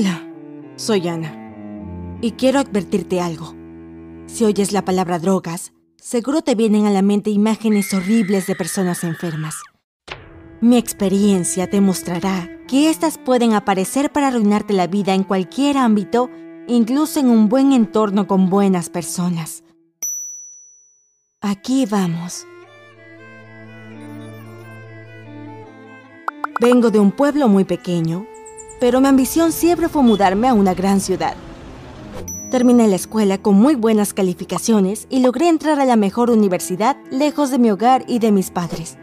Hola, soy Ana. Y quiero advertirte algo. Si oyes la palabra drogas, seguro te vienen a la mente imágenes horribles de personas enfermas. Mi experiencia te mostrará que estas pueden aparecer para arruinarte la vida en cualquier ámbito, incluso en un buen entorno con buenas personas. Aquí vamos. Vengo de un pueblo muy pequeño, pero mi ambición siempre fue mudarme a una gran ciudad. Terminé la escuela con muy buenas calificaciones y logré entrar a la mejor universidad lejos de mi hogar y de mis padres.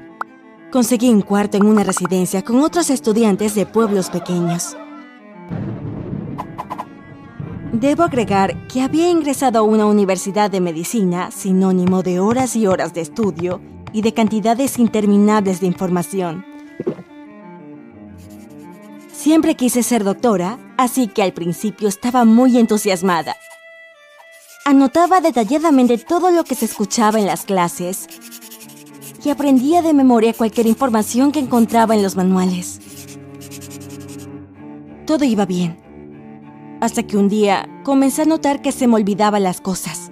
Conseguí un cuarto en una residencia con otros estudiantes de pueblos pequeños. Debo agregar que había ingresado a una universidad de medicina, sinónimo de horas y horas de estudio y de cantidades interminables de información. Siempre quise ser doctora, así que al principio estaba muy entusiasmada. Anotaba detalladamente todo lo que se escuchaba en las clases y aprendía de memoria cualquier información que encontraba en los manuales. Todo iba bien, hasta que un día comencé a notar que se me olvidaban las cosas.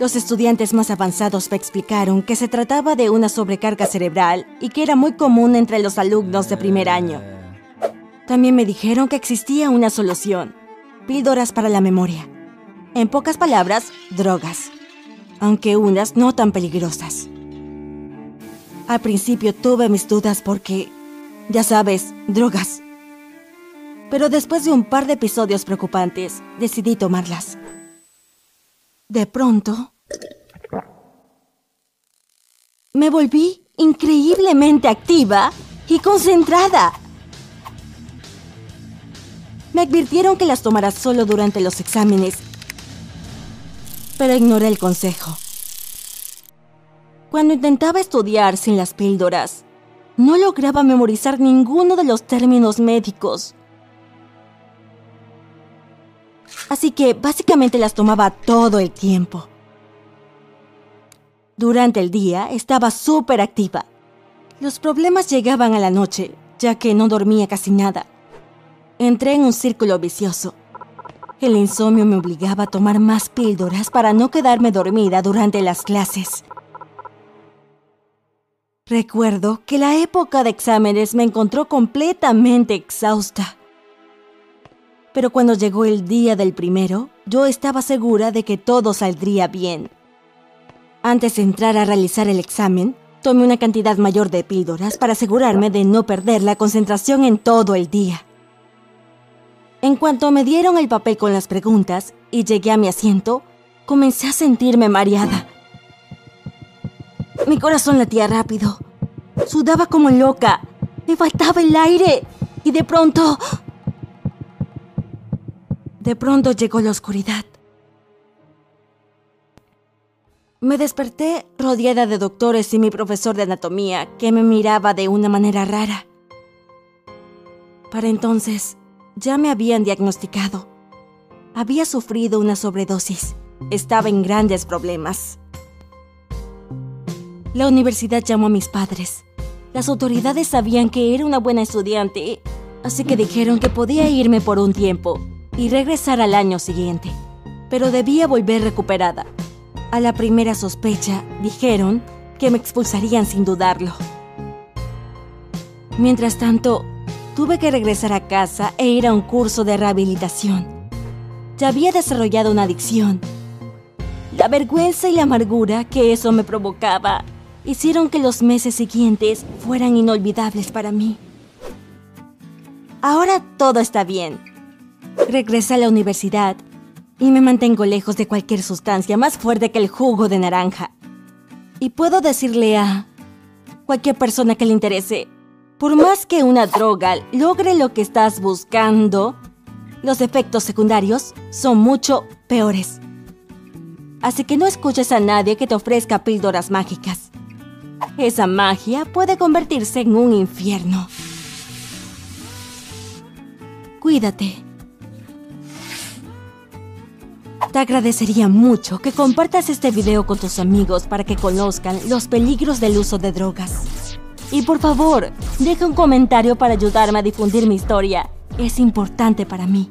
Los estudiantes más avanzados me explicaron que se trataba de una sobrecarga cerebral y que era muy común entre los alumnos de primer año. También me dijeron que existía una solución, píldoras para la memoria. En pocas palabras, drogas, aunque unas no tan peligrosas. Al principio tuve mis dudas porque, ya sabes, drogas. Pero después de un par de episodios preocupantes, decidí tomarlas. De pronto, me volví increíblemente activa y concentrada. Me advirtieron que las tomara solo durante los exámenes, pero ignoré el consejo. Cuando intentaba estudiar sin las píldoras, no lograba memorizar ninguno de los términos médicos. Así que básicamente las tomaba todo el tiempo. Durante el día estaba súper activa. Los problemas llegaban a la noche, ya que no dormía casi nada. Entré en un círculo vicioso. El insomnio me obligaba a tomar más píldoras para no quedarme dormida durante las clases. Recuerdo que la época de exámenes me encontró completamente exhausta. Pero cuando llegó el día del primero, yo estaba segura de que todo saldría bien. Antes de entrar a realizar el examen, tomé una cantidad mayor de píldoras para asegurarme de no perder la concentración en todo el día. En cuanto me dieron el papel con las preguntas y llegué a mi asiento, comencé a sentirme mareada. Mi corazón latía rápido. Sudaba como loca. Me faltaba el aire. Y de pronto de pronto llegó la oscuridad. Me desperté rodeada de doctores y mi profesor de anatomía que me miraba de una manera rara. Para entonces, ya me habían diagnosticado. Había sufrido una sobredosis. Estaba en grandes problemas. La universidad llamó a mis padres. Las autoridades sabían que era una buena estudiante, así que dijeron que podía irme por un tiempo y regresar al año siguiente, pero debía volver recuperada. A la primera sospecha, dijeron que me expulsarían sin dudarlo. Mientras tanto, tuve que regresar a casa e ir a un curso de rehabilitación. Ya había desarrollado una adicción. La vergüenza y la amargura que eso me provocaba hicieron que los meses siguientes fueran inolvidables para mí. Ahora todo está bien Regresé a la universidad y me mantengo lejos de cualquier sustancia más fuerte que el jugo de naranja. Y puedo decirle a cualquier persona que le interese, por más que una droga logre lo que estás buscando, los efectos secundarios son mucho peores. Así que no escuches a nadie que te ofrezca píldoras mágicas. Esa magia puede convertirse en un infierno. Cuídate. Te agradecería mucho que compartas este video con tus amigos para que conozcan los peligros del uso de drogas. Y por favor, deja un comentario para ayudarme a difundir mi historia es importante para mí.